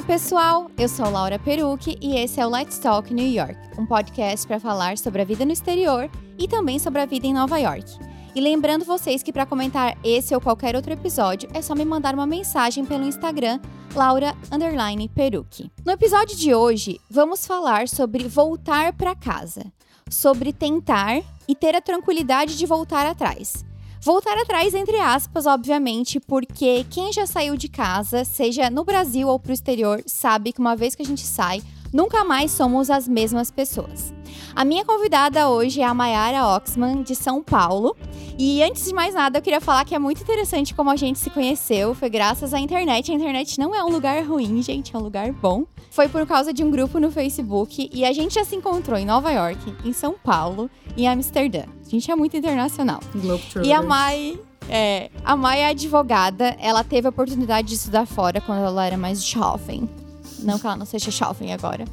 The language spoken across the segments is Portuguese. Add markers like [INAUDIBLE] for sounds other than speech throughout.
Olá, pessoal! Eu sou Laura Perucci e esse é o Let's Talk New York, um podcast para falar sobre a vida no exterior e também sobre a vida em Nova York. E lembrando vocês que para comentar esse ou qualquer outro episódio é só me mandar uma mensagem pelo Instagram Laura Perucci. No episódio de hoje, vamos falar sobre voltar para casa, sobre tentar e ter a tranquilidade de voltar atrás. Voltar atrás, entre aspas, obviamente, porque quem já saiu de casa, seja no Brasil ou pro exterior, sabe que uma vez que a gente sai, nunca mais somos as mesmas pessoas. A minha convidada hoje é a Mayara Oxman, de São Paulo. E antes de mais nada, eu queria falar que é muito interessante como a gente se conheceu. Foi graças à internet. A internet não é um lugar ruim, gente, é um lugar bom. Foi por causa de um grupo no Facebook e a gente já se encontrou em Nova York, em São Paulo e em Amsterdã. A gente é muito internacional. E a Mai é, a Mai é advogada, ela teve a oportunidade de estudar fora quando ela era mais jovem. Não que ela não seja jovem agora.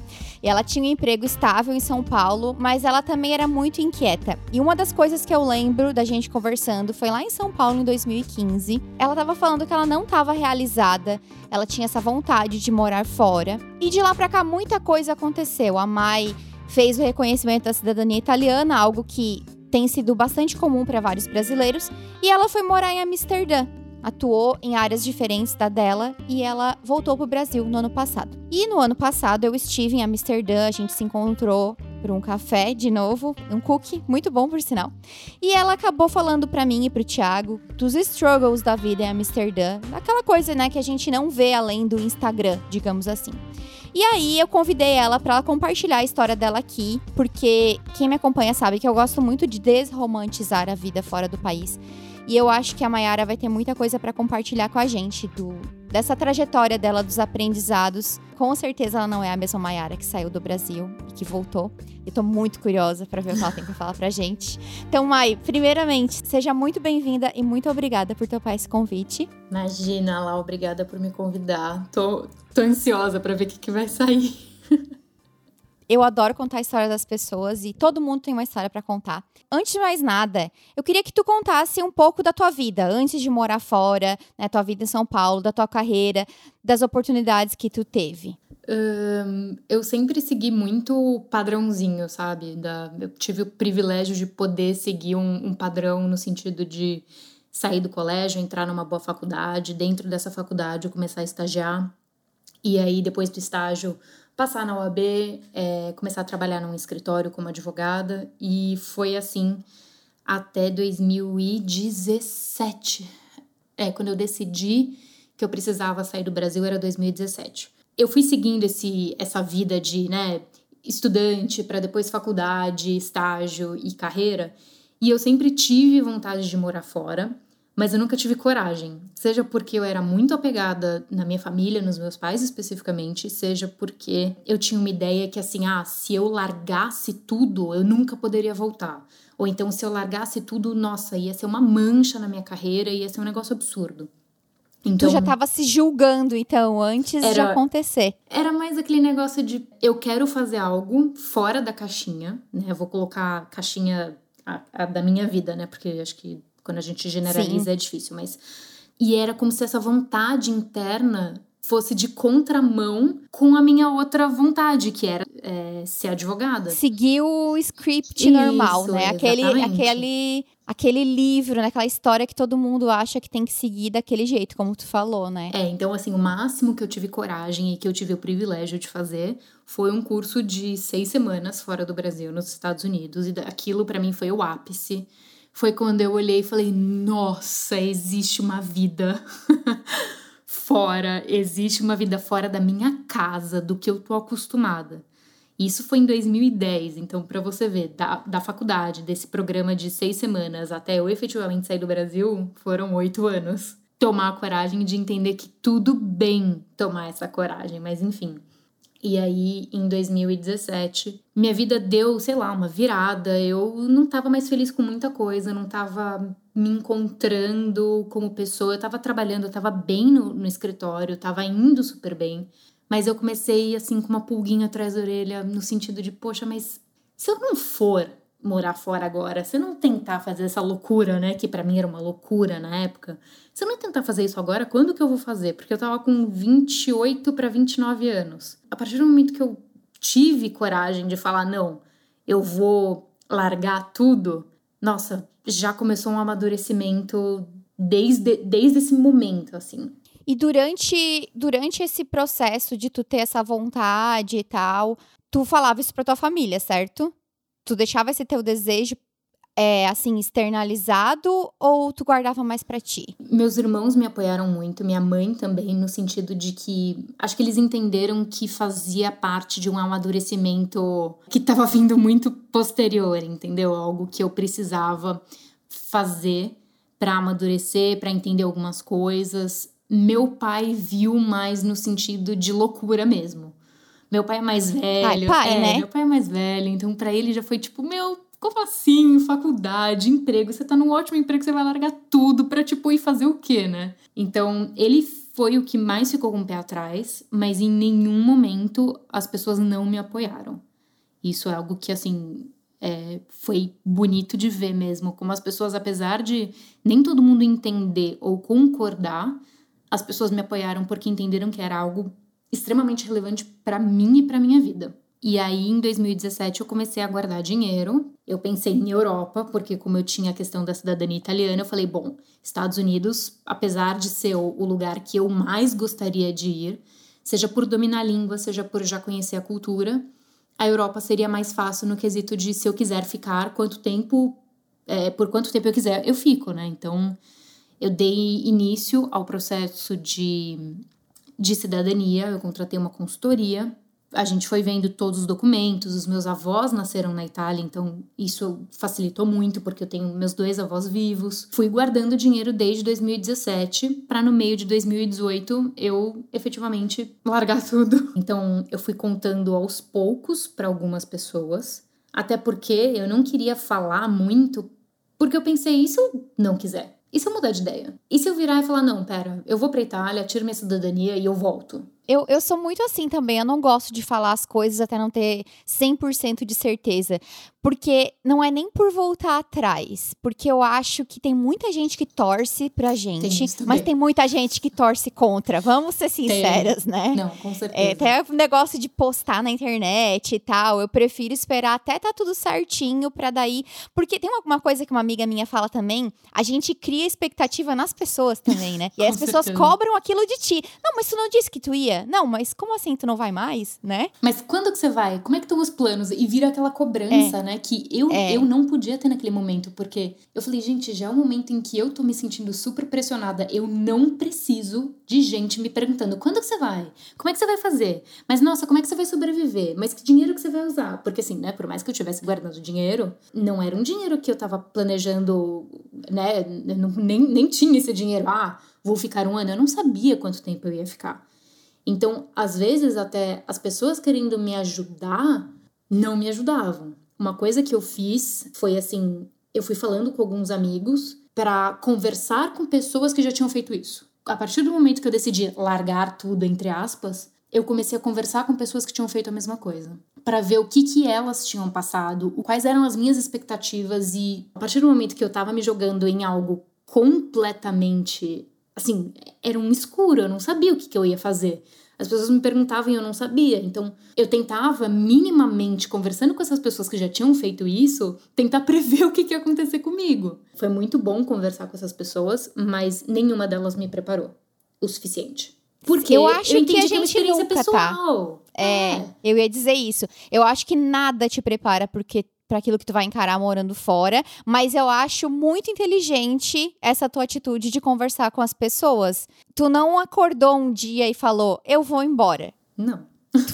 E ela tinha um emprego estável em São Paulo, mas ela também era muito inquieta. E uma das coisas que eu lembro da gente conversando foi lá em São Paulo em 2015. Ela estava falando que ela não estava realizada, ela tinha essa vontade de morar fora. E de lá para cá muita coisa aconteceu. A Mai fez o reconhecimento da cidadania italiana, algo que tem sido bastante comum para vários brasileiros, e ela foi morar em Amsterdã atuou em áreas diferentes da dela e ela voltou para o Brasil no ano passado. E no ano passado eu estive em Amsterdã, a gente se encontrou por um café de novo, um cookie, muito bom por sinal. E ela acabou falando para mim e pro Thiago dos struggles da vida em Amsterdã, aquela coisa, né, que a gente não vê além do Instagram, digamos assim. E aí eu convidei ela para ela compartilhar a história dela aqui, porque quem me acompanha sabe que eu gosto muito de desromantizar a vida fora do país. E eu acho que a Mayara vai ter muita coisa para compartilhar com a gente do dessa trajetória dela dos aprendizados. Com certeza ela não é a mesma Mayara que saiu do Brasil e que voltou. Eu tô muito curiosa para ver o que ela tem para falar pra gente. Então, Mai, primeiramente, seja muito bem-vinda e muito obrigada por topar esse convite. Imagina, lá, obrigada por me convidar. Tô, tô ansiosa para ver o que, que vai sair. Eu adoro contar a história das pessoas e todo mundo tem uma história para contar. Antes de mais nada, eu queria que tu contasse um pouco da tua vida, antes de morar fora, né, tua vida em São Paulo, da tua carreira, das oportunidades que tu teve. Eu sempre segui muito padrãozinho, sabe? Da, eu tive o privilégio de poder seguir um, um padrão no sentido de sair do colégio, entrar numa boa faculdade, dentro dessa faculdade eu começar a estagiar, e aí depois do estágio passar na OAB, é, começar a trabalhar num escritório como advogada e foi assim até 2017. É, quando eu decidi que eu precisava sair do Brasil era 2017. Eu fui seguindo esse, essa vida de, né, estudante para depois faculdade, estágio e carreira, e eu sempre tive vontade de morar fora mas eu nunca tive coragem. Seja porque eu era muito apegada na minha família, nos meus pais especificamente, seja porque eu tinha uma ideia que assim, ah, se eu largasse tudo, eu nunca poderia voltar. Ou então se eu largasse tudo, nossa, ia ser uma mancha na minha carreira, ia ser um negócio absurdo. Então, tu já estava se julgando, então, antes era, de acontecer. Era mais aquele negócio de eu quero fazer algo fora da caixinha, né? Eu vou colocar a caixinha a, a da minha vida, né? Porque acho que quando a gente generaliza Sim. é difícil, mas. E era como se essa vontade interna fosse de contramão com a minha outra vontade, que era é, ser advogada. Seguir o script Isso, normal, né? Aquele, aquele, aquele livro, né? aquela história que todo mundo acha que tem que seguir daquele jeito, como tu falou, né? É, então, assim, o máximo que eu tive coragem e que eu tive o privilégio de fazer foi um curso de seis semanas fora do Brasil, nos Estados Unidos, e aquilo para mim foi o ápice foi quando eu olhei e falei: nossa, existe uma vida [LAUGHS] fora, existe uma vida fora da minha casa, do que eu tô acostumada. Isso foi em 2010, então, para você ver, da, da faculdade, desse programa de seis semanas até eu efetivamente sair do Brasil, foram oito anos. Tomar a coragem de entender que tudo bem tomar essa coragem, mas enfim. E aí, em 2017, minha vida deu, sei lá, uma virada. Eu não estava mais feliz com muita coisa, não estava me encontrando como pessoa. Eu estava trabalhando, eu estava bem no, no escritório, estava indo super bem. Mas eu comecei, assim, com uma pulguinha atrás da orelha, no sentido de, poxa, mas se eu não for morar fora agora, você não tentar fazer essa loucura, né? Que para mim era uma loucura na época. Se eu não tentar fazer isso agora, quando que eu vou fazer? Porque eu tava com 28 para 29 anos. A partir do momento que eu tive coragem de falar, não, eu vou largar tudo, nossa, já começou um amadurecimento desde, desde esse momento, assim. E durante, durante esse processo de tu ter essa vontade e tal, tu falava isso pra tua família, certo? Tu deixava esse teu desejo é, assim, externalizado ou tu guardava mais para ti? Meus irmãos me apoiaram muito, minha mãe também, no sentido de que acho que eles entenderam que fazia parte de um amadurecimento que estava vindo muito posterior, entendeu? Algo que eu precisava fazer para amadurecer, para entender algumas coisas. Meu pai viu mais no sentido de loucura mesmo. Meu pai é mais velho. Pai, pai é, né? Meu pai é mais velho, então para ele já foi tipo, meu, como assim? Faculdade, emprego, você tá num ótimo emprego, você vai largar tudo pra, tipo, ir fazer o quê, né? Então, ele foi o que mais ficou com o pé atrás, mas em nenhum momento as pessoas não me apoiaram. Isso é algo que, assim, é, foi bonito de ver mesmo, como as pessoas, apesar de nem todo mundo entender ou concordar, as pessoas me apoiaram porque entenderam que era algo extremamente relevante para mim e para minha vida. E aí, em 2017, eu comecei a guardar dinheiro. Eu pensei em Europa, porque como eu tinha a questão da cidadania italiana, eu falei, bom, Estados Unidos, apesar de ser o lugar que eu mais gostaria de ir, seja por dominar a língua, seja por já conhecer a cultura, a Europa seria mais fácil no quesito de se eu quiser ficar, quanto tempo, é, por quanto tempo eu quiser, eu fico, né? Então, eu dei início ao processo de, de cidadania, eu contratei uma consultoria a gente foi vendo todos os documentos, os meus avós nasceram na Itália, então isso facilitou muito porque eu tenho meus dois avós vivos. Fui guardando dinheiro desde 2017 para no meio de 2018 eu efetivamente largar tudo. [LAUGHS] Então eu fui contando aos poucos para algumas pessoas, até porque eu não queria falar muito, porque eu pensei, e se eu não quiser? E se eu mudar de ideia? E se eu virar e falar, não, pera, eu vou pra Itália, tiro minha cidadania e eu volto? Eu, eu sou muito assim também. Eu não gosto de falar as coisas até não ter 100% de certeza. Porque não é nem por voltar atrás. Porque eu acho que tem muita gente que torce pra gente. Tem mas tem muita gente que torce contra. Vamos ser sinceras, tem. né? Não, com certeza. É, até o negócio de postar na internet e tal. Eu prefiro esperar até tá tudo certinho pra daí. Porque tem alguma coisa que uma amiga minha fala também. A gente cria expectativa nas pessoas também, né? E [LAUGHS] aí as pessoas certeza. cobram aquilo de ti. Não, mas tu não disse que tu ia? Não, mas como assim tu não vai mais, né? Mas quando que você vai? Como é que estão os planos? E vira aquela cobrança, é. né? Que eu, é. eu não podia ter naquele momento, porque eu falei, gente, já é um momento em que eu tô me sentindo super pressionada. Eu não preciso de gente me perguntando quando que você vai? Como é que você vai fazer? Mas nossa, como é que você vai sobreviver? Mas que dinheiro que você vai usar? Porque assim, né? Por mais que eu tivesse guardando dinheiro, não era um dinheiro que eu tava planejando, né? Eu nem, nem tinha esse dinheiro. Ah, vou ficar um ano. Eu não sabia quanto tempo eu ia ficar. Então, às vezes, até as pessoas querendo me ajudar não me ajudavam. Uma coisa que eu fiz foi assim: eu fui falando com alguns amigos para conversar com pessoas que já tinham feito isso. A partir do momento que eu decidi largar tudo, entre aspas, eu comecei a conversar com pessoas que tinham feito a mesma coisa, para ver o que que elas tinham passado, quais eram as minhas expectativas e a partir do momento que eu tava me jogando em algo completamente assim, era um escuro, eu não sabia o que, que eu ia fazer. As pessoas me perguntavam e eu não sabia. Então, eu tentava minimamente, conversando com essas pessoas que já tinham feito isso, tentar [LAUGHS] prever o que, que ia acontecer comigo. Foi muito bom conversar com essas pessoas, mas nenhuma delas me preparou o suficiente. Porque eu acho eu que a é gente que nunca tá. pessoal. tá. É, é, eu ia dizer isso. Eu acho que nada te prepara porque para aquilo que tu vai encarar morando fora, mas eu acho muito inteligente essa tua atitude de conversar com as pessoas. Tu não acordou um dia e falou: "Eu vou embora". Não.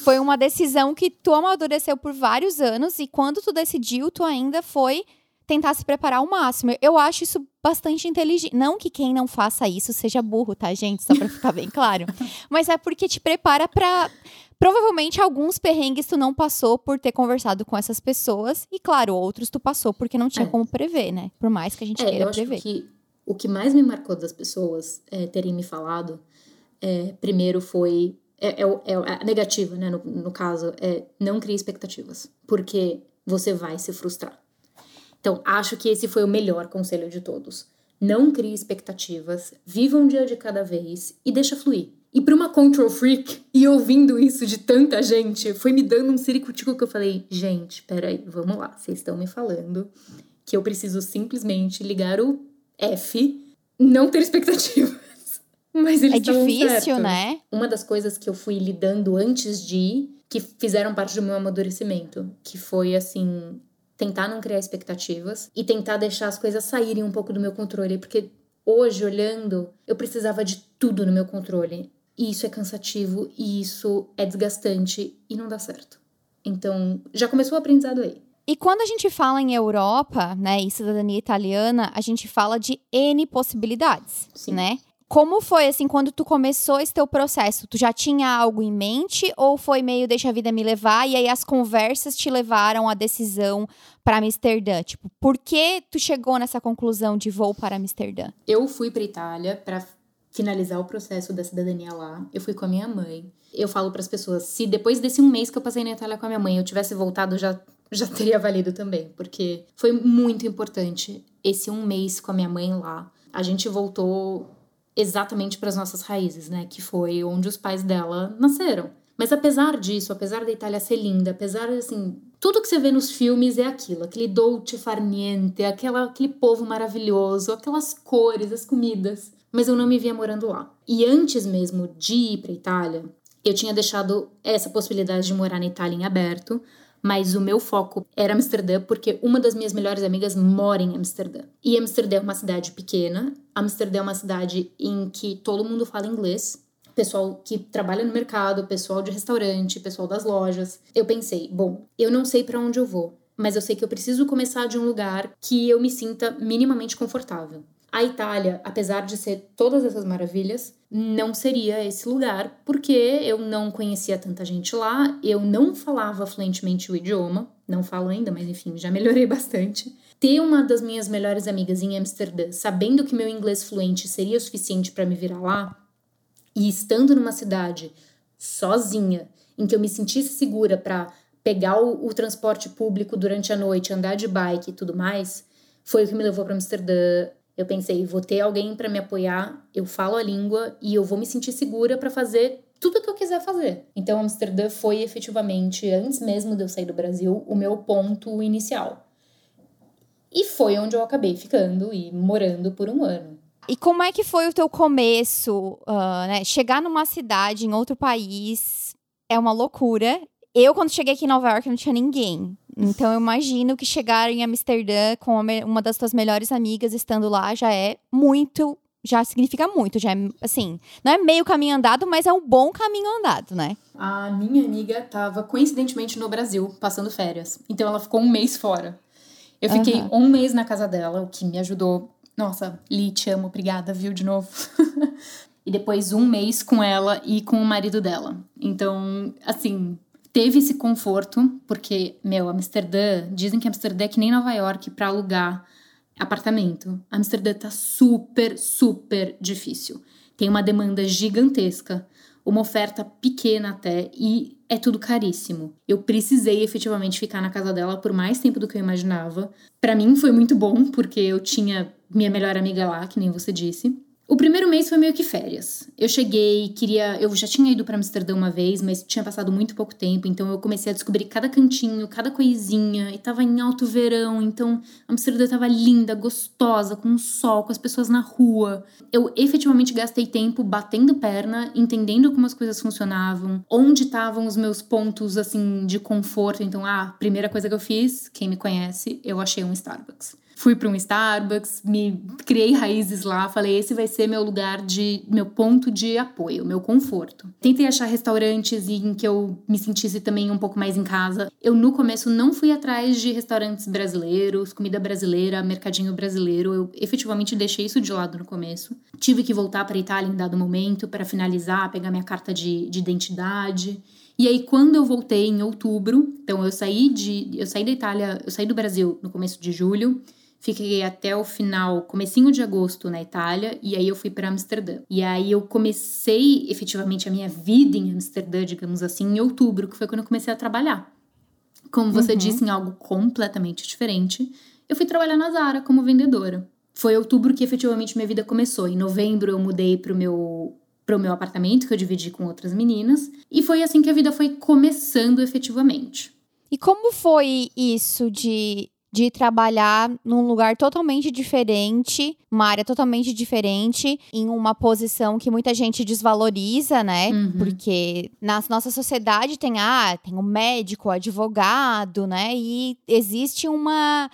Foi uma decisão que tu amadureceu por vários anos e quando tu decidiu, tu ainda foi tentar se preparar ao máximo. Eu acho isso bastante inteligente. Não que quem não faça isso seja burro, tá, gente? Só pra ficar bem claro. [LAUGHS] Mas é porque te prepara para Provavelmente alguns perrengues tu não passou por ter conversado com essas pessoas. E, claro, outros tu passou porque não tinha é. como prever, né? Por mais que a gente é, queira eu prever. Acho que o que mais me marcou das pessoas é, terem me falado, é, primeiro foi. É, é, é, a negativa, né? No, no caso, é não crie expectativas. Porque você vai se frustrar. Então, acho que esse foi o melhor conselho de todos. Não crie expectativas, viva um dia de cada vez e deixa fluir. E para uma control freak, e ouvindo isso de tanta gente, foi me dando um ciricutico que eu falei: gente, peraí, vamos lá, vocês estão me falando que eu preciso simplesmente ligar o F, não ter expectativas. [LAUGHS] Mas eles É difícil, certos. né? Uma das coisas que eu fui lidando antes de ir, que fizeram parte do meu amadurecimento, que foi assim, tentar não criar expectativas e tentar deixar as coisas saírem um pouco do meu controle, porque hoje olhando, eu precisava de tudo no meu controle. E isso é cansativo e isso é desgastante e não dá certo. Então, já começou o aprendizado aí. E quando a gente fala em Europa, né, e cidadania italiana, a gente fala de N possibilidades, Sim. né? Como foi, assim, quando tu começou esse teu processo? Tu já tinha algo em mente ou foi meio deixa a vida me levar e aí as conversas te levaram à decisão para Amsterdã? Tipo, por que tu chegou nessa conclusão de vou para Amsterdã? Eu fui para Itália para finalizar o processo da cidadania lá. Eu fui com a minha mãe. Eu falo para as pessoas, se depois desse um mês que eu passei na Itália com a minha mãe, eu tivesse voltado, já já teria valido também, porque foi muito importante esse um mês com a minha mãe lá. A gente voltou exatamente para as nossas raízes, né? Que foi onde os pais dela nasceram. Mas apesar disso, apesar da Itália ser linda, apesar assim, tudo que você vê nos filmes é aquilo, aquele dolce far niente, aquela, aquele povo maravilhoso, aquelas cores, as comidas. Mas eu não me via morando lá. E antes mesmo de ir para Itália, eu tinha deixado essa possibilidade de morar na Itália em aberto, mas o meu foco era Amsterdã, porque uma das minhas melhores amigas mora em Amsterdã. E Amsterdã é uma cidade pequena, Amsterdã é uma cidade em que todo mundo fala inglês, pessoal que trabalha no mercado, pessoal de restaurante, pessoal das lojas. Eu pensei, bom, eu não sei para onde eu vou, mas eu sei que eu preciso começar de um lugar que eu me sinta minimamente confortável. A Itália, apesar de ser todas essas maravilhas, não seria esse lugar, porque eu não conhecia tanta gente lá, eu não falava fluentemente o idioma, não falo ainda, mas enfim, já melhorei [LAUGHS] bastante. Ter uma das minhas melhores amigas em Amsterdã, sabendo que meu inglês fluente seria suficiente para me virar lá, e estando numa cidade sozinha, em que eu me sentisse segura para pegar o, o transporte público durante a noite, andar de bike e tudo mais, foi o que me levou para Amsterdã. Eu pensei, vou ter alguém para me apoiar, eu falo a língua e eu vou me sentir segura para fazer tudo o que eu quiser fazer. Então, Amsterdã foi efetivamente, antes mesmo de eu sair do Brasil, o meu ponto inicial. E foi onde eu acabei ficando e morando por um ano. E como é que foi o teu começo, uh, né? Chegar numa cidade em outro país é uma loucura. Eu, quando cheguei aqui em Nova York, não tinha ninguém. Então, eu imagino que chegar em Amsterdã com uma das tuas melhores amigas estando lá já é muito. Já significa muito. Já é, assim, não é meio caminho andado, mas é um bom caminho andado, né? A minha amiga estava coincidentemente no Brasil, passando férias. Então, ela ficou um mês fora. Eu fiquei Aham. um mês na casa dela, o que me ajudou. Nossa, Li, te amo, obrigada, viu, de novo. [LAUGHS] e depois um mês com ela e com o marido dela. Então, assim, teve esse conforto, porque, meu, Amsterdã, dizem que Amsterdã é que nem Nova York para alugar apartamento. Amsterdã tá super, super difícil. Tem uma demanda gigantesca, uma oferta pequena até, e é tudo caríssimo. Eu precisei efetivamente ficar na casa dela por mais tempo do que eu imaginava. Para mim foi muito bom, porque eu tinha minha melhor amiga lá, que nem você disse. O primeiro mês foi meio que férias. Eu cheguei, queria. Eu já tinha ido para Amsterdã uma vez, mas tinha passado muito pouco tempo, então eu comecei a descobrir cada cantinho, cada coisinha, e tava em alto verão, então Amsterdã tava linda, gostosa, com sol, com as pessoas na rua. Eu efetivamente gastei tempo batendo perna, entendendo como as coisas funcionavam, onde estavam os meus pontos assim de conforto. Então, ah, primeira coisa que eu fiz, quem me conhece, eu achei um Starbucks. Fui para um Starbucks, me criei raízes lá, falei esse vai ser meu lugar de meu ponto de apoio, meu conforto. Tentei achar restaurantes em que eu me sentisse também um pouco mais em casa. Eu no começo não fui atrás de restaurantes brasileiros, comida brasileira, mercadinho brasileiro. Eu efetivamente deixei isso de lado no começo. Tive que voltar para Itália em dado momento para finalizar, pegar minha carta de, de identidade. E aí, quando eu voltei em outubro, então eu saí de. Eu saí da Itália, eu saí do Brasil no começo de julho. Fiquei até o final, comecinho de agosto na Itália, e aí eu fui para Amsterdã. E aí eu comecei efetivamente a minha vida em Amsterdã, digamos assim, em outubro, que foi quando eu comecei a trabalhar. Como você Uhum. disse, em algo completamente diferente. eu fui trabalhar na Zara como vendedora. Foi outubro que efetivamente minha vida começou. Em novembro eu mudei pro meu pro meu apartamento que eu dividi com outras meninas, e foi assim que a vida foi começando efetivamente. E como foi isso de de trabalhar num lugar totalmente diferente, uma área totalmente diferente, em uma posição que muita gente desvaloriza, né? Uhum. Porque na nossa sociedade tem, ah, tem o médico, o advogado, né? E existe uma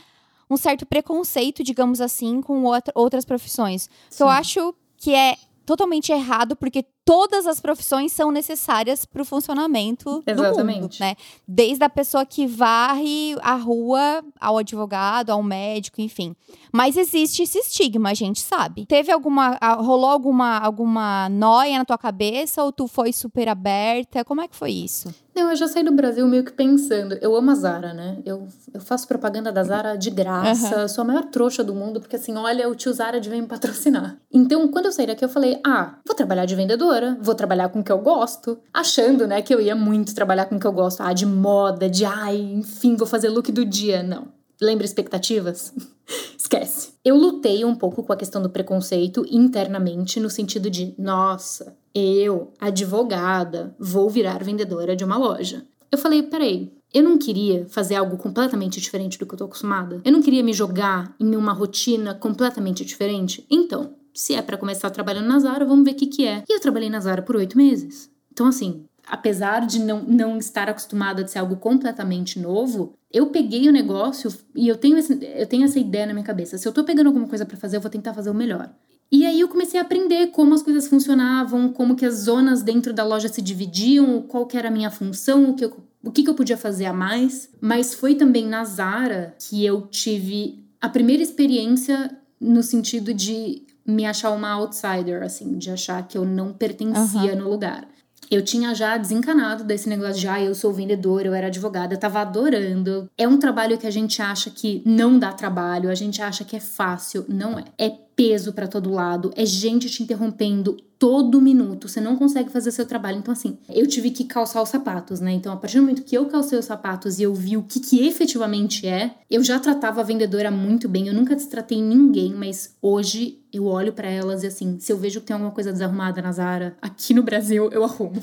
um certo preconceito, digamos assim, com outra, outras profissões. Sim. Eu acho que é totalmente errado, porque todas as profissões são necessárias para o funcionamento Exatamente. do mundo, né? Desde a pessoa que varre a rua ao advogado, ao médico, enfim. Mas existe esse estigma, a gente sabe. Teve alguma rolou alguma alguma noia na tua cabeça ou tu foi super aberta? Como é que foi isso? Não, eu já saí do Brasil meio que pensando. Eu amo a Zara, né? Eu, eu faço propaganda da Zara de graça. Uhum. Sou a maior trouxa do mundo, porque assim, olha, o tio Zara de vem me patrocinar. Então, quando eu saí daqui, eu falei: ah, vou trabalhar de vendedora, vou trabalhar com o que eu gosto. Achando, né, que eu ia muito trabalhar com o que eu gosto. Ah, de moda, de ai, enfim, vou fazer look do dia. Não. Lembra expectativas? [LAUGHS] Esquece. Eu lutei um pouco com a questão do preconceito internamente, no sentido de, nossa, eu, advogada, vou virar vendedora de uma loja. Eu falei, peraí, eu não queria fazer algo completamente diferente do que eu tô acostumada. Eu não queria me jogar em uma rotina completamente diferente. Então, se é para começar trabalhando na Zara, vamos ver o que, que é. E eu trabalhei na Zara por oito meses. Então, assim, apesar de não, não estar acostumada a ser algo completamente novo, eu peguei o negócio e eu tenho, esse, eu tenho essa ideia na minha cabeça. Se eu tô pegando alguma coisa para fazer, eu vou tentar fazer o melhor. E aí eu comecei a aprender como as coisas funcionavam, como que as zonas dentro da loja se dividiam, qual que era a minha função, o que eu, o que, que eu podia fazer a mais. Mas foi também na Zara que eu tive a primeira experiência no sentido de me achar uma outsider, assim, de achar que eu não pertencia uhum. no lugar. Eu tinha já desencanado desse negócio de, ah, eu sou vendedora, eu era advogada, eu tava adorando. É um trabalho que a gente acha que não dá trabalho, a gente acha que é fácil. Não é. É peso para todo lado, é gente te interrompendo todo minuto, você não consegue fazer seu trabalho. Então, assim, eu tive que calçar os sapatos, né? Então, a partir do momento que eu calcei os sapatos e eu vi o que, que efetivamente é, eu já tratava a vendedora muito bem, eu nunca destratei ninguém, mas hoje eu olho para elas e, assim, se eu vejo que tem alguma coisa desarrumada na Zara, aqui no Brasil, eu arrumo.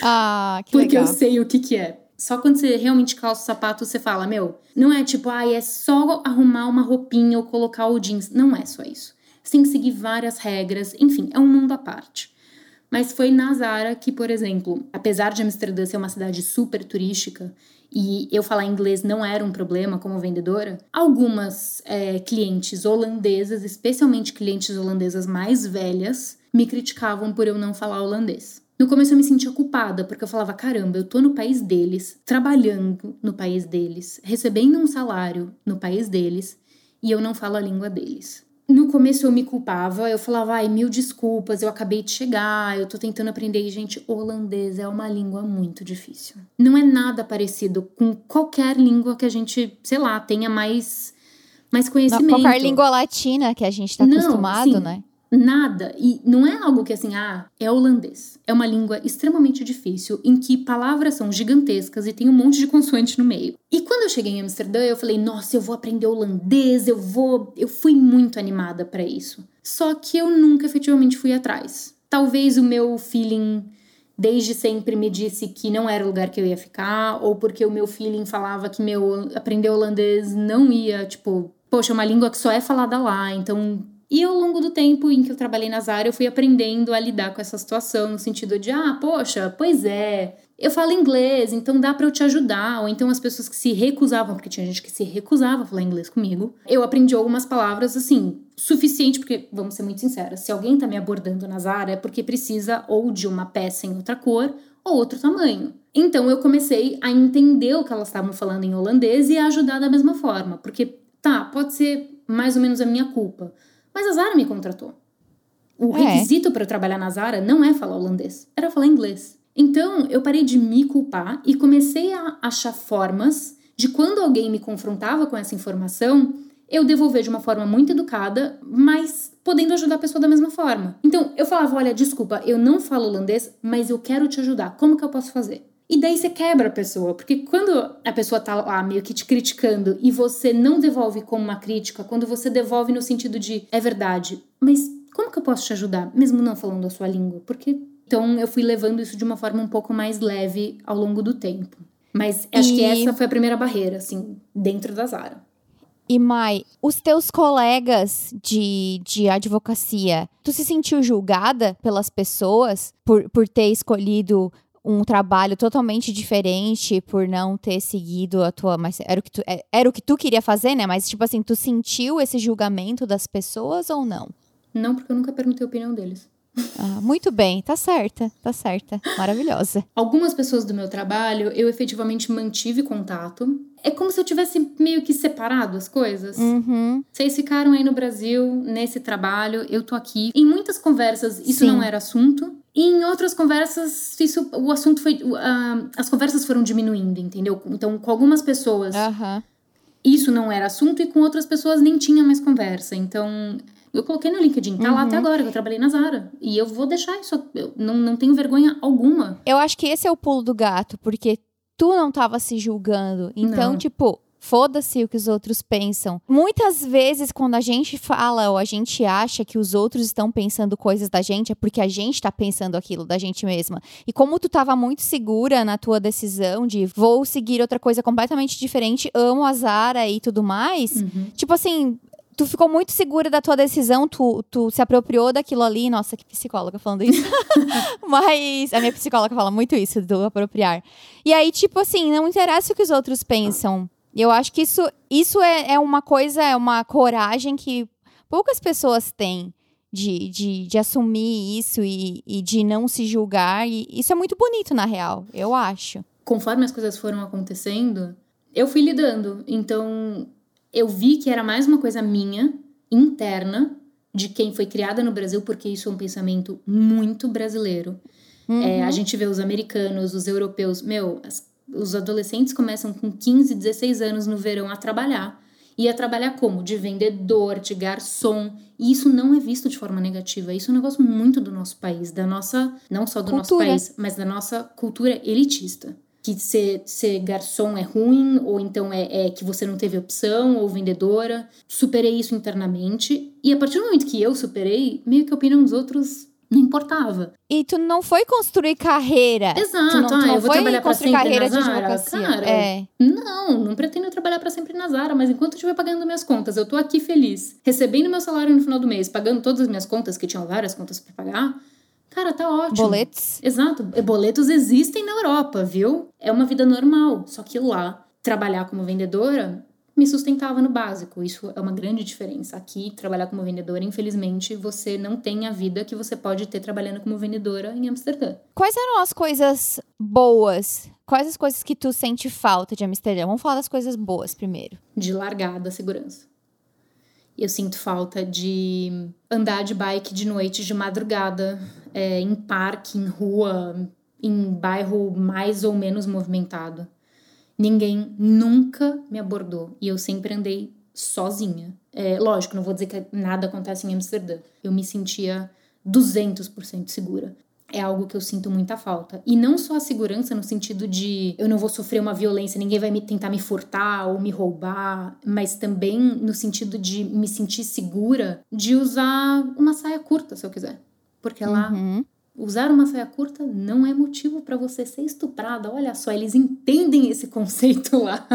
Ah, que Porque legal. eu sei o que, que é. Só quando você realmente calça o sapato, você fala, meu, não é tipo, ah, é só arrumar uma roupinha ou colocar o jeans. Não é só isso. Que seguir várias regras, enfim, é um mundo à parte. Mas foi na Zara que, por exemplo, apesar de Amsterdã ser uma cidade super turística e eu falar inglês não era um problema como vendedora, algumas é, clientes holandesas, especialmente clientes holandesas mais velhas, me criticavam por eu não falar holandês. No começo eu me sentia culpada, porque eu falava: caramba, eu tô no país deles, trabalhando no país deles, recebendo um salário no país deles e eu não falo a língua deles. No começo eu me culpava, eu falava, ai, mil desculpas, eu acabei de chegar, eu tô tentando aprender. E, gente, holandês é uma língua muito difícil. Não é nada parecido com qualquer língua que a gente, sei lá, tenha mais, mais conhecimento. Não, qualquer língua latina que a gente tá Não, acostumado, sim, né? Nada. E não é algo que assim, ah, é holandês. É uma língua extremamente difícil, em que palavras são gigantescas e tem um monte de consoante no meio. E quando eu cheguei em Amsterdã, eu falei, nossa, eu vou aprender holandês, eu vou. Eu fui muito animada para isso. Só que eu nunca efetivamente fui atrás. Talvez o meu feeling desde sempre me disse que não era o lugar que eu ia ficar, ou porque o meu feeling falava que meu aprender holandês não ia, tipo, poxa, é uma língua que só é falada lá, então e ao longo do tempo em que eu trabalhei nas áreas, eu fui aprendendo a lidar com essa situação, no sentido de, ah, poxa, pois é, eu falo inglês, então dá para eu te ajudar. Ou então as pessoas que se recusavam, porque tinha gente que se recusava a falar inglês comigo, eu aprendi algumas palavras assim, suficiente, porque, vamos ser muito sinceros, se alguém tá me abordando nas áreas é porque precisa ou de uma peça em outra cor ou outro tamanho. Então eu comecei a entender o que elas estavam falando em holandês e a ajudar da mesma forma, porque tá, pode ser mais ou menos a minha culpa. Mas a Zara me contratou. O é. requisito para eu trabalhar na Zara não é falar holandês, era falar inglês. Então eu parei de me culpar e comecei a achar formas de quando alguém me confrontava com essa informação, eu devolver de uma forma muito educada, mas podendo ajudar a pessoa da mesma forma. Então eu falava: olha, desculpa, eu não falo holandês, mas eu quero te ajudar. Como que eu posso fazer? E daí você quebra a pessoa, porque quando a pessoa tá lá meio que te criticando e você não devolve como uma crítica, quando você devolve no sentido de é verdade, mas como que eu posso te ajudar, mesmo não falando a sua língua? Porque então eu fui levando isso de uma forma um pouco mais leve ao longo do tempo. Mas acho e... que essa foi a primeira barreira, assim, dentro da Zara. E Mai, os teus colegas de, de advocacia, tu se sentiu julgada pelas pessoas por, por ter escolhido um trabalho totalmente diferente por não ter seguido a tua. Mas era o que tu, é, era o que tu queria fazer, né? Mas, tipo assim, tu sentiu esse julgamento das pessoas ou não? Não, porque eu nunca perguntei a opinião deles. Ah, muito bem, tá certa, tá certa. Maravilhosa. Algumas pessoas do meu trabalho eu efetivamente mantive contato. É como se eu tivesse meio que separado as coisas. Uhum. Vocês ficaram aí no Brasil, nesse trabalho, eu tô aqui. Em muitas conversas, isso Sim. não era assunto. E em outras conversas, isso, o assunto foi. Uh, as conversas foram diminuindo, entendeu? Então, com algumas pessoas. Uhum. Isso não era assunto e com outras pessoas nem tinha mais conversa. Então, eu coloquei no LinkedIn, tá uhum. lá até agora, que eu trabalhei na Zara. E eu vou deixar isso, eu não, não tenho vergonha alguma. Eu acho que esse é o pulo do gato, porque tu não tava se julgando. Então, não. tipo, foda-se o que os outros pensam. Muitas vezes, quando a gente fala ou a gente acha que os outros estão pensando coisas da gente, é porque a gente tá pensando aquilo da gente mesma. E como tu tava muito segura na tua decisão de vou seguir outra coisa completamente diferente, amo a Zara e tudo mais, uhum. tipo assim, tu ficou muito segura da tua decisão, tu, tu se apropriou daquilo ali. Nossa, que psicóloga falando isso. [LAUGHS] Mas a minha psicóloga fala muito isso, do apropriar. E aí, tipo assim, não interessa o que os outros pensam. Eu acho que isso, isso é, é uma coisa, é uma coragem que poucas pessoas têm. De, de, de assumir isso e, e de não se julgar. E isso é muito bonito, na real, eu acho. Conforme as coisas foram acontecendo, eu fui lidando. Então, eu vi que era mais uma coisa minha, interna, de quem foi criada no Brasil, porque isso é um pensamento muito brasileiro. Uhum. É, a gente vê os americanos, os europeus, meu, as, os adolescentes começam com 15, 16 anos no verão a trabalhar. E a trabalhar como? De vendedor, de garçom. E isso não é visto de forma negativa. Isso é um negócio muito do nosso país, da nossa, não só do cultura. nosso país, mas da nossa cultura elitista que ser, ser garçom é ruim, ou então é, é, que você não teve opção, ou vendedora. Superei isso internamente. E a partir do momento que eu superei, meio que a opinião dos outros não importava. E tu não foi construir carreira. Exato. Tu não, tu ah, não eu vou trabalhar para sempre carreira na Zara. Cara, é. não, não pretendo trabalhar para sempre na Zara, mas enquanto eu estiver pagando minhas contas, eu tô aqui feliz, recebendo meu salário no final do mês, pagando todas as minhas contas, que tinham várias contas para pagar, Cara, tá ótimo. Boletos? Exato. Boletos existem na Europa, viu? É uma vida normal. Só que lá, trabalhar como vendedora me sustentava no básico. Isso é uma grande diferença. Aqui, trabalhar como vendedora, infelizmente, você não tem a vida que você pode ter trabalhando como vendedora em Amsterdã. Quais eram as coisas boas? Quais as coisas que tu sente falta de Amsterdã? Vamos falar das coisas boas primeiro. De largada, segurança. Eu sinto falta de andar de bike de noite, de madrugada, é, em parque, em rua, em bairro mais ou menos movimentado. Ninguém nunca me abordou e eu sempre andei sozinha. É, lógico, não vou dizer que nada acontece em Amsterdã. Eu me sentia 200% segura é algo que eu sinto muita falta. E não só a segurança no sentido de eu não vou sofrer uma violência, ninguém vai me tentar me furtar ou me roubar, mas também no sentido de me sentir segura de usar uma saia curta, se eu quiser. Porque lá uhum. Usar uma saia curta não é motivo para você ser estuprada. Olha só, eles entendem esse [LAUGHS] conceito lá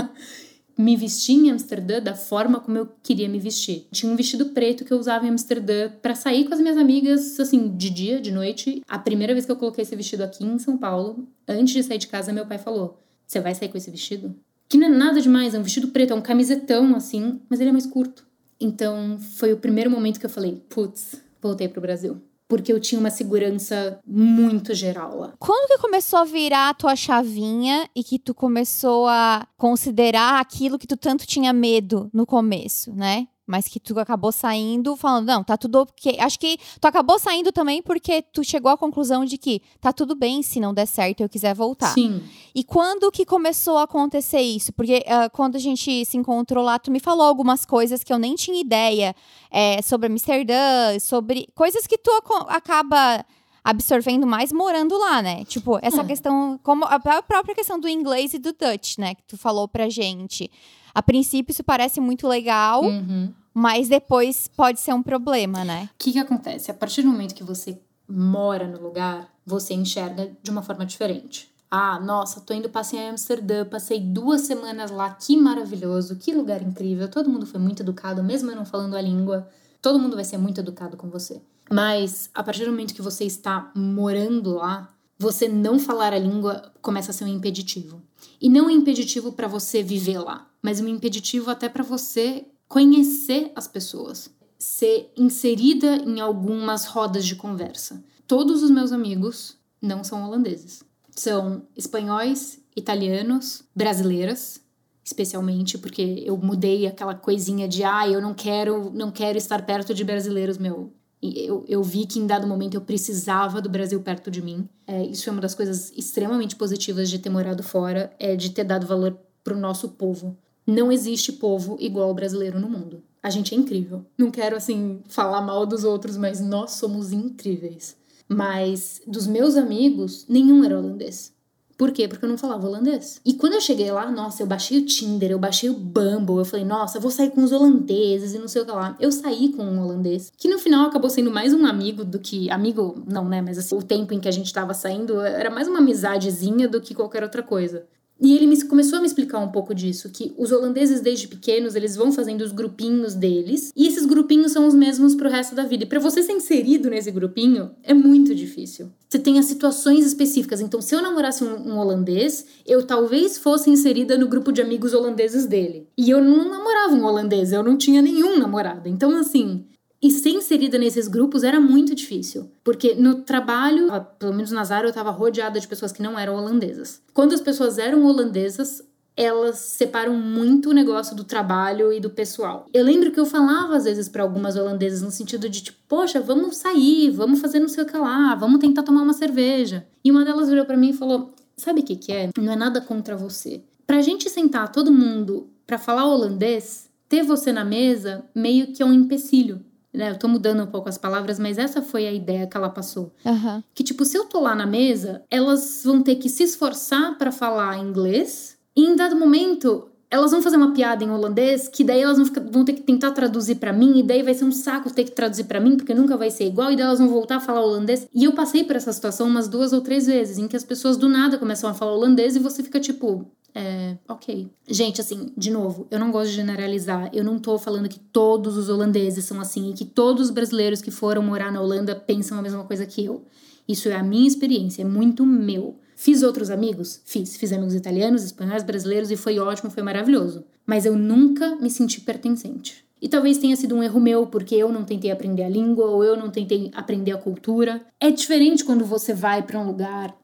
me vestir em Amsterdã da forma como eu queria me vestir. Tinha um vestido preto que eu usava em Amsterdã para sair com as minhas amigas, assim, de dia, de noite. A primeira vez que eu coloquei esse vestido aqui em São Paulo, antes de sair de casa, meu pai falou: Você vai sair com esse vestido? Que não é nada demais, é um vestido preto, é um camisetão, assim, mas ele é mais curto. Então foi o primeiro momento que eu falei: Putz, voltei pro Brasil porque eu tinha uma segurança muito geral lá. Quando que começou a virar a tua chavinha e que tu começou a considerar aquilo que tu tanto tinha medo no começo, né? Mas que tu acabou saindo falando, não, tá tudo ok. Acho que tu acabou saindo também porque tu chegou à conclusão de que tá tudo bem se não der certo e eu quiser voltar. Sim. E quando que começou a acontecer isso? Porque uh, quando a gente se encontrou lá, tu me falou algumas coisas que eu nem tinha ideia é, sobre Amsterdã, sobre coisas que tu acaba absorvendo mais morando lá, né? Tipo, essa É. questão, como a própria questão do inglês e do Dutch, né? Que tu falou pra gente. A princípio, isso parece muito legal, Uhum. Mas depois pode ser um problema, né? O que, que acontece? A partir do momento que você mora no lugar, você enxerga de uma forma diferente. Ah, nossa, tô indo passear em Amsterdã, passei duas semanas lá, que maravilhoso, que lugar incrível. Todo mundo foi muito educado, mesmo eu não falando a língua. Todo mundo vai ser muito educado com você. Mas a partir do momento que você está morando lá, você não falar a língua começa a ser um impeditivo. E não um impeditivo para você viver lá, mas um impeditivo até para você conhecer as pessoas, ser inserida em algumas rodas de conversa. Todos os meus amigos não são holandeses. São espanhóis, italianos, brasileiras, especialmente porque eu mudei aquela coisinha de ah, eu não quero, não quero estar perto de brasileiros, meu. Eu, eu vi que em dado momento eu precisava do Brasil perto de mim. É, isso é uma das coisas extremamente positivas de ter morado fora, é de ter dado valor pro nosso povo. Não existe povo igual ao brasileiro no mundo. A gente é incrível. Não quero, assim, falar mal dos outros, mas nós somos incríveis. Mas dos meus amigos, nenhum era holandês. Por quê? Porque eu não falava holandês. E quando eu cheguei lá, nossa, eu baixei o Tinder, eu baixei o Bumble, eu falei, nossa, vou sair com os holandeses e não sei o que lá. Eu saí com um holandês, que no final acabou sendo mais um amigo do que. Amigo, não, né? Mas assim, o tempo em que a gente tava saindo era mais uma amizadezinha do que qualquer outra coisa. E ele me, começou a me explicar um pouco disso, que os holandeses desde pequenos, eles vão fazendo os grupinhos deles, e esses grupinhos são os mesmos pro resto da vida. E para você ser inserido nesse grupinho, é muito difícil. Você tem as situações específicas. Então, se eu namorasse um, um holandês, eu talvez fosse inserida no grupo de amigos holandeses dele. E eu não namorava um holandês, eu não tinha nenhum namorado. Então, assim, e ser inserida nesses grupos era muito difícil. Porque no trabalho, pelo menos na Zara, eu estava rodeada de pessoas que não eram holandesas. Quando as pessoas eram holandesas, elas separam muito o negócio do trabalho e do pessoal. Eu lembro que eu falava às vezes para algumas holandesas no sentido de tipo, poxa, vamos sair, vamos fazer não sei o que lá, vamos tentar tomar uma cerveja. E uma delas virou para mim e falou: "Sabe o que que é? Não é nada contra você. Pra gente sentar todo mundo para falar holandês, ter você na mesa meio que é um empecilho né? Eu tô mudando um pouco as palavras, mas essa foi a ideia que ela passou. Aham. Que, tipo, se eu tô lá na mesa, elas vão ter que se esforçar para falar inglês, e em dado momento. Elas vão fazer uma piada em holandês, que daí elas vão, ficar- vão ter que tentar traduzir pra mim, e daí vai ser um saco ter que traduzir pra mim, porque nunca vai ser igual, e daí elas vão voltar a falar holandês. E eu passei por essa situação umas duas ou três vezes, em que as pessoas do nada começam a falar holandês e você fica tipo, é, ok. Gente, assim, de novo, eu não gosto de generalizar. Eu não tô falando que todos os holandeses são assim e que todos os brasileiros que foram morar na Holanda pensam a mesma coisa que eu. Isso é a minha experiência, é muito meu. Fiz outros amigos? Fiz. Fiz amigos italianos, espanhóis, brasileiros e foi ótimo, foi maravilhoso. Mas eu nunca me senti pertencente. E talvez tenha sido um erro meu, porque eu não tentei aprender a língua ou eu não tentei aprender a cultura. É diferente quando você vai para um lugar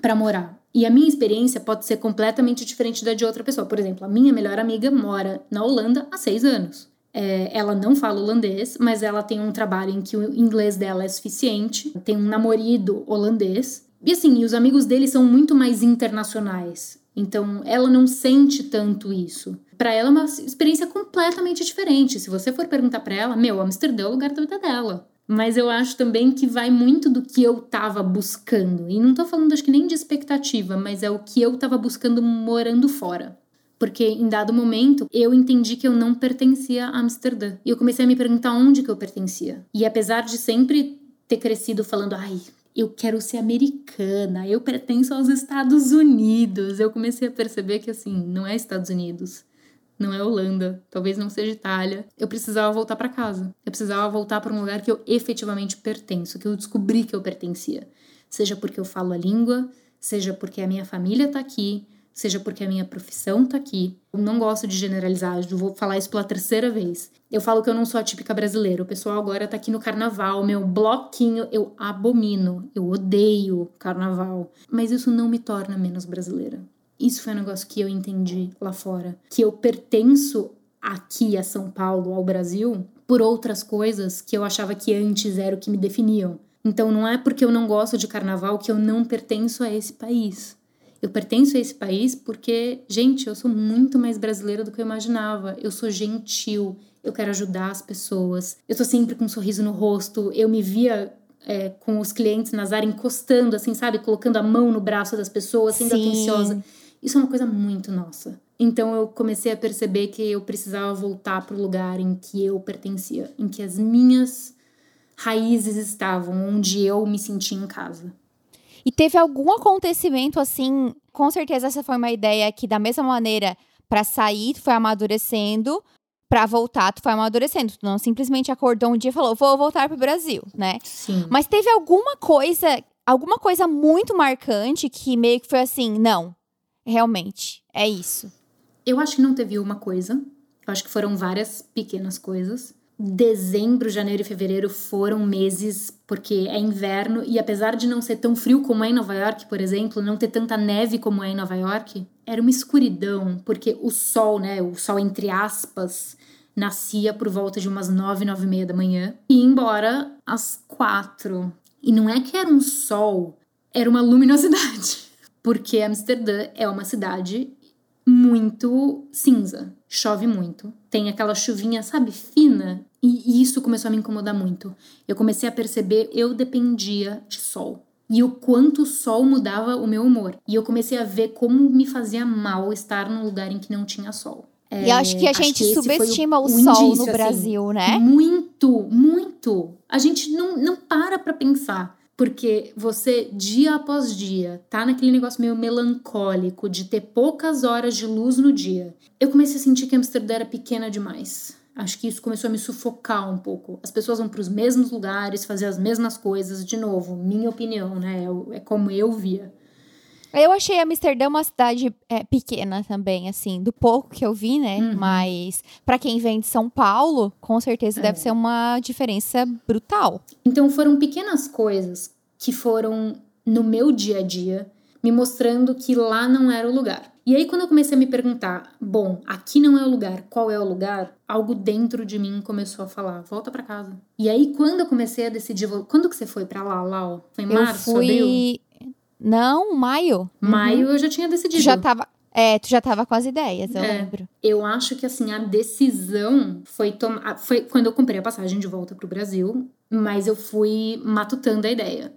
para morar. E a minha experiência pode ser completamente diferente da de outra pessoa. Por exemplo, a minha melhor amiga mora na Holanda há seis anos. É, ela não fala holandês, mas ela tem um trabalho em que o inglês dela é suficiente. Tem um namorado holandês. E assim, os amigos dele são muito mais internacionais. Então, ela não sente tanto isso. Para ela é uma experiência completamente diferente. Se você for perguntar para ela, meu, Amsterdã é o lugar da vida dela. Mas eu acho também que vai muito do que eu tava buscando. E não tô falando, acho que nem de expectativa, mas é o que eu tava buscando morando fora. Porque em dado momento eu entendi que eu não pertencia a Amsterdã. E eu comecei a me perguntar onde que eu pertencia. E apesar de sempre ter crescido falando, ai, eu quero ser americana, eu pertenço aos Estados Unidos, eu comecei a perceber que assim, não é Estados Unidos não é Holanda, talvez não seja Itália. Eu precisava voltar para casa. Eu precisava voltar para um lugar que eu efetivamente pertenço, que eu descobri que eu pertencia. Seja porque eu falo a língua, seja porque a minha família tá aqui, seja porque a minha profissão tá aqui. Eu não gosto de generalizar, eu vou falar isso pela terceira vez. Eu falo que eu não sou a típica brasileira. O pessoal agora tá aqui no carnaval, meu bloquinho, eu abomino, eu odeio carnaval. Mas isso não me torna menos brasileira. Isso foi um negócio que eu entendi lá fora. Que eu pertenço aqui a São Paulo, ao Brasil, por outras coisas que eu achava que antes era o que me definiam. Então não é porque eu não gosto de carnaval que eu não pertenço a esse país. Eu pertenço a esse país porque, gente, eu sou muito mais brasileira do que eu imaginava. Eu sou gentil, eu quero ajudar as pessoas. Eu tô sempre com um sorriso no rosto. Eu me via é, com os clientes na Zara, encostando, assim, sabe? Colocando a mão no braço das pessoas, sendo Sim. atenciosa. Isso é uma coisa muito nossa. Então eu comecei a perceber que eu precisava voltar para o lugar em que eu pertencia, em que as minhas raízes estavam, onde eu me sentia em casa. E teve algum acontecimento assim? Com certeza essa foi uma ideia que, da mesma maneira, para sair, tu foi amadurecendo, para voltar, tu foi amadurecendo. Tu não simplesmente acordou um dia e falou, vou voltar pro Brasil, né? Sim. Mas teve alguma coisa, alguma coisa muito marcante que meio que foi assim, não, realmente, é isso. Eu acho que não teve uma coisa. Eu acho que foram várias pequenas coisas. Dezembro, janeiro e fevereiro foram meses porque é inverno e apesar de não ser tão frio como é em Nova York, por exemplo, não ter tanta neve como é em Nova York, era uma escuridão, porque o sol, né, o sol entre aspas, nascia por volta de umas nove, nove e meia da manhã e embora às quatro. E não é que era um sol, era uma luminosidade. Porque Amsterdã é uma cidade muito cinza. Chove muito. Tem aquela chuvinha, sabe, fina. E isso começou a me incomodar muito. Eu comecei a perceber eu dependia de sol. E o quanto o sol mudava o meu humor. E eu comecei a ver como me fazia mal estar num lugar em que não tinha sol. É, e acho que a gente que subestima o, o, sol indício, no assim. Brasil, assim, né? Muito, muito. A gente não, não para pra pensar. Porque você, dia após dia, tá naquele negócio meio melancólico de ter poucas horas de luz no dia. Eu comecei a sentir que Amsterdã era pequena demais. Acho que isso começou a me sufocar um pouco. As pessoas vão para os mesmos lugares, fazer as mesmas coisas. De novo, minha opinião, né? É, é como eu via. Eu achei Amsterdã uma cidade é, pequena também, assim, do pouco que eu vi, né? Uhum. Mas para quem vem de São Paulo, com certeza é. deve ser uma diferença brutal. Então foram pequenas coisas que foram no meu dia a dia me mostrando que lá não era o lugar. E aí, quando eu comecei a me perguntar, bom, aqui não é o lugar, qual é o lugar? Algo dentro de mim começou a falar, volta para casa. E aí, quando eu comecei a decidir, quando que você foi para lá, lá? Foi em março, eu fui... abril? Não, maio. Maio uhum. eu já tinha decidido. Tu já tava. É, tu já tava com as ideias, eu é, lembro. Eu acho que assim, a decisão foi tomar. Foi quando eu comprei a passagem de volta pro Brasil, mas eu fui matutando a ideia.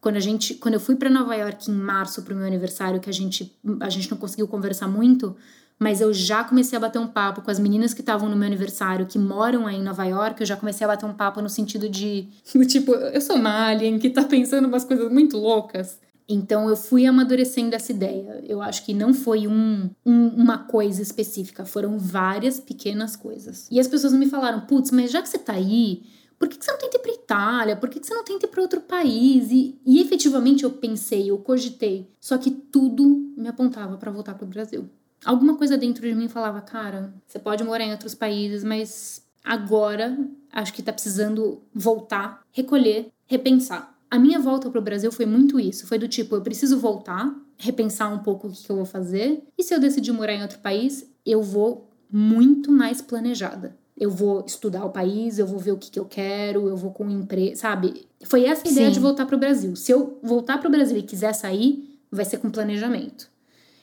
Quando a gente, quando eu fui para Nova York em março pro meu aniversário, que a gente a gente não conseguiu conversar muito, mas eu já comecei a bater um papo com as meninas que estavam no meu aniversário, que moram aí em Nova York, eu já comecei a bater um papo no sentido de, tipo, eu sou uma alien que tá pensando umas coisas muito loucas. Então eu fui amadurecendo essa ideia. Eu acho que não foi um, um, uma coisa específica, foram várias pequenas coisas. E as pessoas me falaram: putz, mas já que você tá aí, por que, que você não tenta ir pra Itália? Por que, que você não tenta ir pra outro país? E, e efetivamente eu pensei, eu cogitei. Só que tudo me apontava para voltar pro Brasil. Alguma coisa dentro de mim falava: cara, você pode morar em outros países, mas agora acho que tá precisando voltar, recolher, repensar. A minha volta para o Brasil foi muito isso. Foi do tipo, eu preciso voltar, repensar um pouco o que, eu vou fazer. E se eu decidir morar em outro país, eu vou muito mais planejada. Eu vou estudar o país, eu vou ver o que, que eu quero, eu vou com empresa, sabe? Foi essa a ideia Sim. de voltar para o Brasil. Se eu voltar para o Brasil e quiser sair, vai ser com planejamento.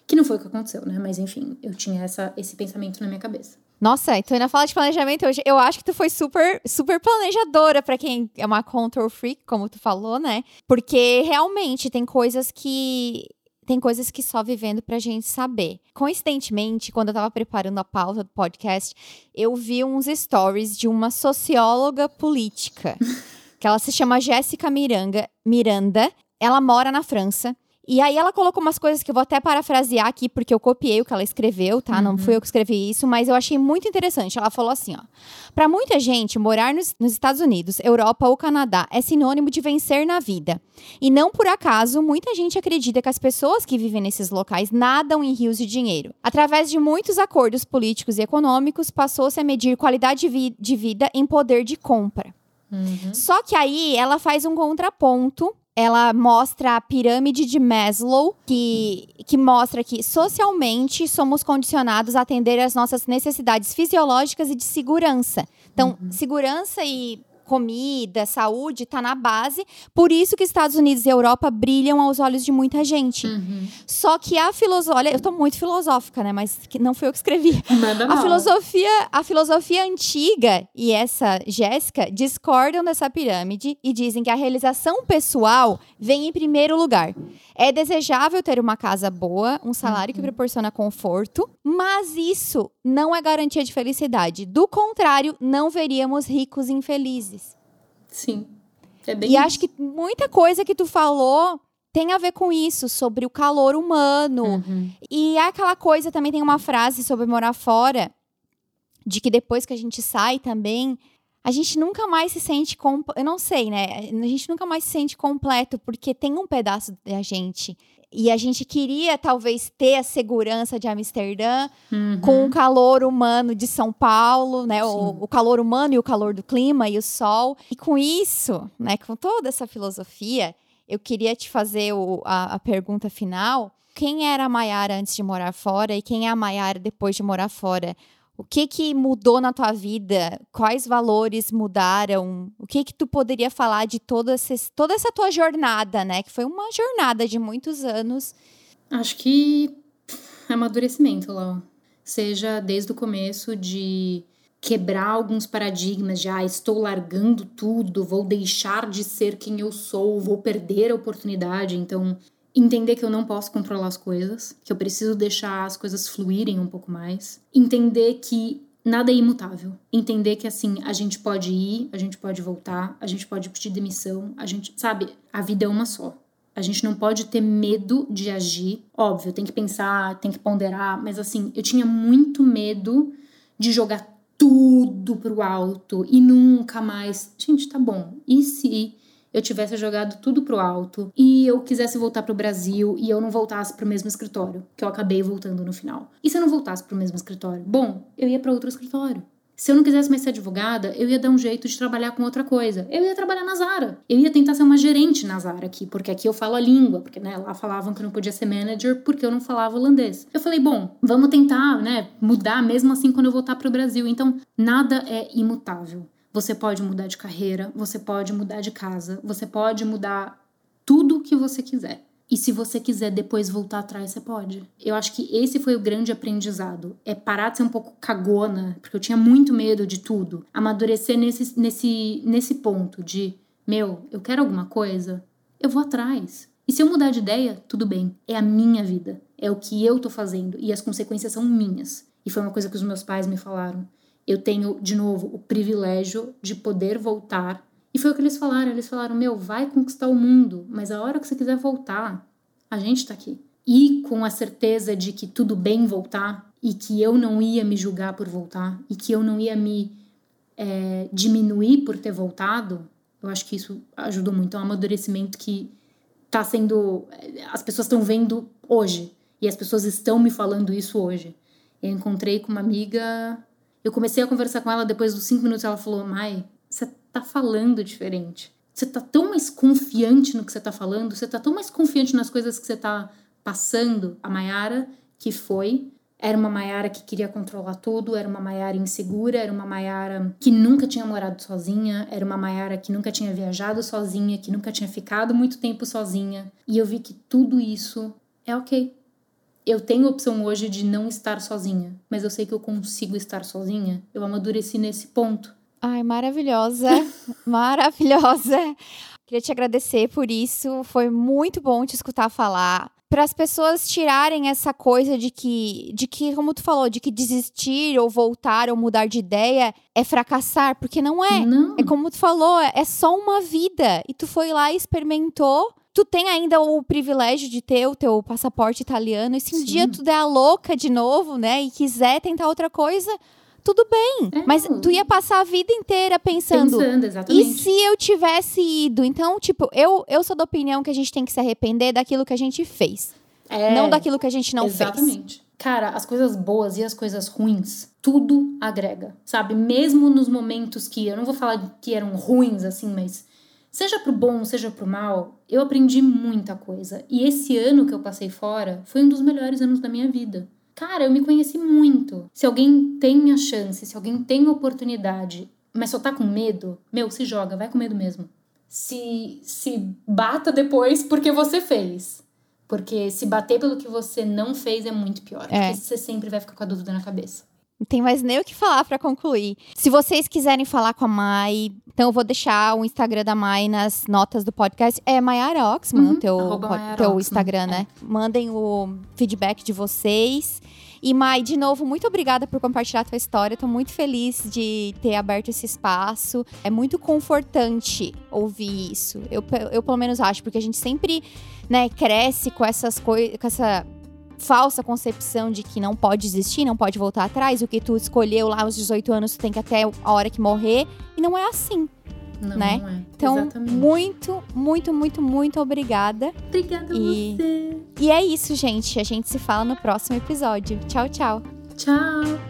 Que não foi o que aconteceu, né? Mas enfim, eu tinha essa, esse pensamento na minha cabeça. Nossa, então ainda fala de planejamento hoje. Eu acho que tu foi super, super planejadora para quem é uma control freak, como tu falou, né? Porque realmente tem coisas que tem coisas que só vivendo pra gente saber. Coincidentemente, quando eu tava preparando a pauta do podcast, eu vi uns stories de uma socióloga política, [LAUGHS] que ela se chama Jéssica Miranda, Miranda. Ela mora na França e aí ela colocou umas coisas que eu vou até parafrasear aqui, porque eu copiei o que ela escreveu, tá? Uhum. Não fui eu que escrevi isso, mas eu achei muito interessante. Ela falou assim, ó. Para muita gente, morar nos, nos Estados Unidos, Europa ou Canadá é sinônimo de vencer na vida. E não por acaso, muita gente acredita que as pessoas que vivem nesses locais nadam em rios de dinheiro. Através de muitos acordos políticos e econômicos, passou-se a medir qualidade de, vi de vida em poder de compra. Uhum. Só que aí ela faz um contraponto ela mostra a pirâmide de Maslow, que, que mostra que socialmente somos condicionados a atender às nossas necessidades fisiológicas e de segurança. Então, uhum. segurança e comida, saúde, tá na base. Por isso que Estados Unidos e Europa brilham aos olhos de muita gente. Uhum. Só que a filosofia, olha, eu tô muito filosófica, né? Mas não foi eu que escrevi. Manda A mal. filosofia, a filosofia antiga e essa Jéssica discordam dessa pirâmide e dizem que a realização pessoal vem em primeiro lugar. É desejável ter uma casa boa, um salário que proporciona conforto, mas isso não é garantia de felicidade. Do contrário, não veríamos ricos infelizes. Sim. É bem E isso. acho que muita coisa que tu falou tem a ver com isso, sobre o calor humano, Uhum. e é aquela coisa também tem uma frase sobre morar fora, de que depois que a gente sai também, a gente nunca mais se sente eu não sei, né? A gente nunca mais se sente completo porque tem um pedaço da gente. E a gente queria talvez ter a segurança de Amsterdã Uhum. com o calor humano de São Paulo, né? O, o calor humano e o calor do clima e o sol. E com isso, né? Com toda essa filosofia, eu queria te fazer o- a, a pergunta final. Quem era a Maiara antes de morar fora e quem é a Maiara depois de morar fora? O que que mudou na tua vida? Quais valores mudaram? O que que tu poderia falar de todo esse, toda essa tua jornada, né? Que foi uma jornada de muitos anos. Acho que pff, amadurecimento, Lau. Seja desde o começo de quebrar alguns paradigmas de ah, estou largando tudo, vou deixar de ser quem eu sou, vou perder a oportunidade. Então, entender que eu não posso controlar as coisas, que eu preciso deixar as coisas fluírem um pouco mais. Entender que nada é imutável. Entender que assim, a gente pode ir, a gente pode voltar, a gente pode pedir demissão, a gente, sabe, a vida é uma só. A gente não pode ter medo de agir. Óbvio, tem que pensar, tem que ponderar, mas assim, eu tinha muito medo de jogar tudo pro alto e nunca mais. Gente, tá bom. E se eu tivesse jogado tudo pro alto e eu quisesse voltar pro Brasil e eu não voltasse pro mesmo escritório, que eu acabei voltando no final? E se eu não voltasse pro mesmo escritório? Bom, eu ia para outro escritório. Se eu não quisesse mais ser advogada, eu ia dar um jeito de trabalhar com outra coisa. Eu ia trabalhar na Zara. Eu ia tentar ser uma gerente na Zara aqui, porque aqui eu falo a língua, porque né, lá falavam que eu não podia ser manager porque eu não falava holandês. Eu falei, bom, vamos tentar, né, mudar mesmo assim quando eu voltar pro Brasil. Então, nada é imutável. Você pode mudar de carreira, você pode mudar de casa, você pode mudar tudo que você quiser. E se você quiser depois voltar atrás, você pode. Eu acho que esse foi o grande aprendizado. É parar de ser um pouco cagona, porque eu tinha muito medo de tudo. Amadurecer nesse, nesse, nesse ponto de, meu, eu quero alguma coisa, eu vou atrás. E se eu mudar de ideia, tudo bem. É a minha vida. É o que eu tô fazendo. E as consequências são minhas. E foi uma coisa que os meus pais me falaram. Eu tenho, de novo, o privilégio de poder voltar e foi o que eles falaram. Eles falaram: Meu, vai conquistar o mundo, mas a hora que você quiser voltar, a gente tá aqui. E com a certeza de que tudo bem voltar e que eu não ia me julgar por voltar e que eu não ia me é, diminuir por ter voltado, eu acho que isso ajudou muito. É um amadurecimento que tá sendo. As pessoas estão vendo hoje e as pessoas estão me falando isso hoje. Eu encontrei com uma amiga. Eu comecei a conversar com ela depois dos cinco minutos. Ela falou: Mai, você tá falando diferente. Você tá tão mais confiante no que você tá falando, você tá tão mais confiante nas coisas que você tá passando. A Maiara, que foi, era uma Maiara que queria controlar tudo, era uma Maiara insegura, era uma Maiara que nunca tinha morado sozinha, era uma Maiara que nunca tinha viajado sozinha, que nunca tinha ficado muito tempo sozinha. E eu vi que tudo isso é ok. Eu tenho a opção hoje de não estar sozinha, mas eu sei que eu consigo estar sozinha. Eu amadureci nesse ponto. Ai, maravilhosa, [LAUGHS] maravilhosa. Queria te agradecer por isso. Foi muito bom te escutar falar. Para as pessoas tirarem essa coisa de que, de que, como tu falou, de que desistir ou voltar ou mudar de ideia é fracassar, porque não é. Não. É como tu falou, é só uma vida. E tu foi lá e experimentou. Tu tem ainda o privilégio de ter o teu passaporte italiano. E se um Sim. dia tu der a louca de novo, né, e quiser tentar outra coisa, tudo bem. É, Mas tu ia passar a vida inteira pensando. Pensando, E exatamente. se eu tivesse ido? Então, tipo, eu, eu sou da opinião que a gente tem que se arrepender daquilo que a gente fez. É, Não daquilo que a gente não fez. Exatamente. Cara, as coisas boas e as coisas ruins, tudo agrega, sabe? Mesmo nos momentos que eu não vou falar que eram ruins assim, mas seja pro bom, seja pro mal, eu aprendi muita coisa. E esse ano que eu passei fora foi um dos melhores anos da minha vida. Cara, eu me conheci muito. Se alguém tem a chance, se alguém tem a oportunidade mas só tá com medo, meu, se joga, vai com medo mesmo. Se, se bata depois porque você fez. Porque se bater pelo que você não fez é muito pior. É. Porque você sempre vai ficar com a dúvida na cabeça. Não tem mais nem o que falar para concluir. Se vocês quiserem falar com a Mai, então eu vou deixar o Instagram da Mai nas notas do podcast. É Maiara Oxman, uhum, teu, teu Instagram, né? É. Mandem o feedback de vocês. E Mai, de novo, muito obrigada por compartilhar a tua história. Tô muito feliz de ter aberto esse espaço. É muito confortante ouvir isso. Eu, eu pelo menos acho, porque a gente sempre, né, cresce com essas coisas, com essa falsa concepção de que não pode existir, não pode voltar atrás, o que tu escolheu lá aos 18 anos, tu tem que até a hora que morrer, e não é assim. Não, né? não é. Então, Exatamente. muito, muito, muito, muito obrigada. Obrigada e... você. E é isso, gente. A gente se fala no próximo episódio. Tchau, tchau. Tchau.